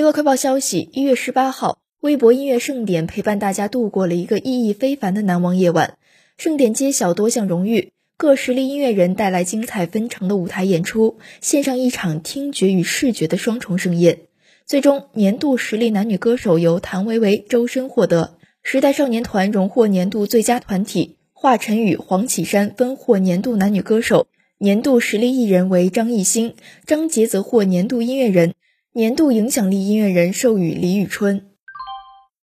娱乐快报消息：一月十八号，微博音乐盛典陪伴大家度过了一个意义非凡的难忘夜晚。盛典揭晓多项荣誉，各实力音乐人带来精彩纷呈的舞台演出，献上一场听觉与视觉的双重盛宴。最终，年度实力男女歌手由谭维维、周深获得，时代少年团荣获年度最佳团体，华晨宇、黄绮珊分获年度男女歌手。年度实力艺人为张艺兴，张杰则获年度音乐人。年度影响力音乐人授予李宇春。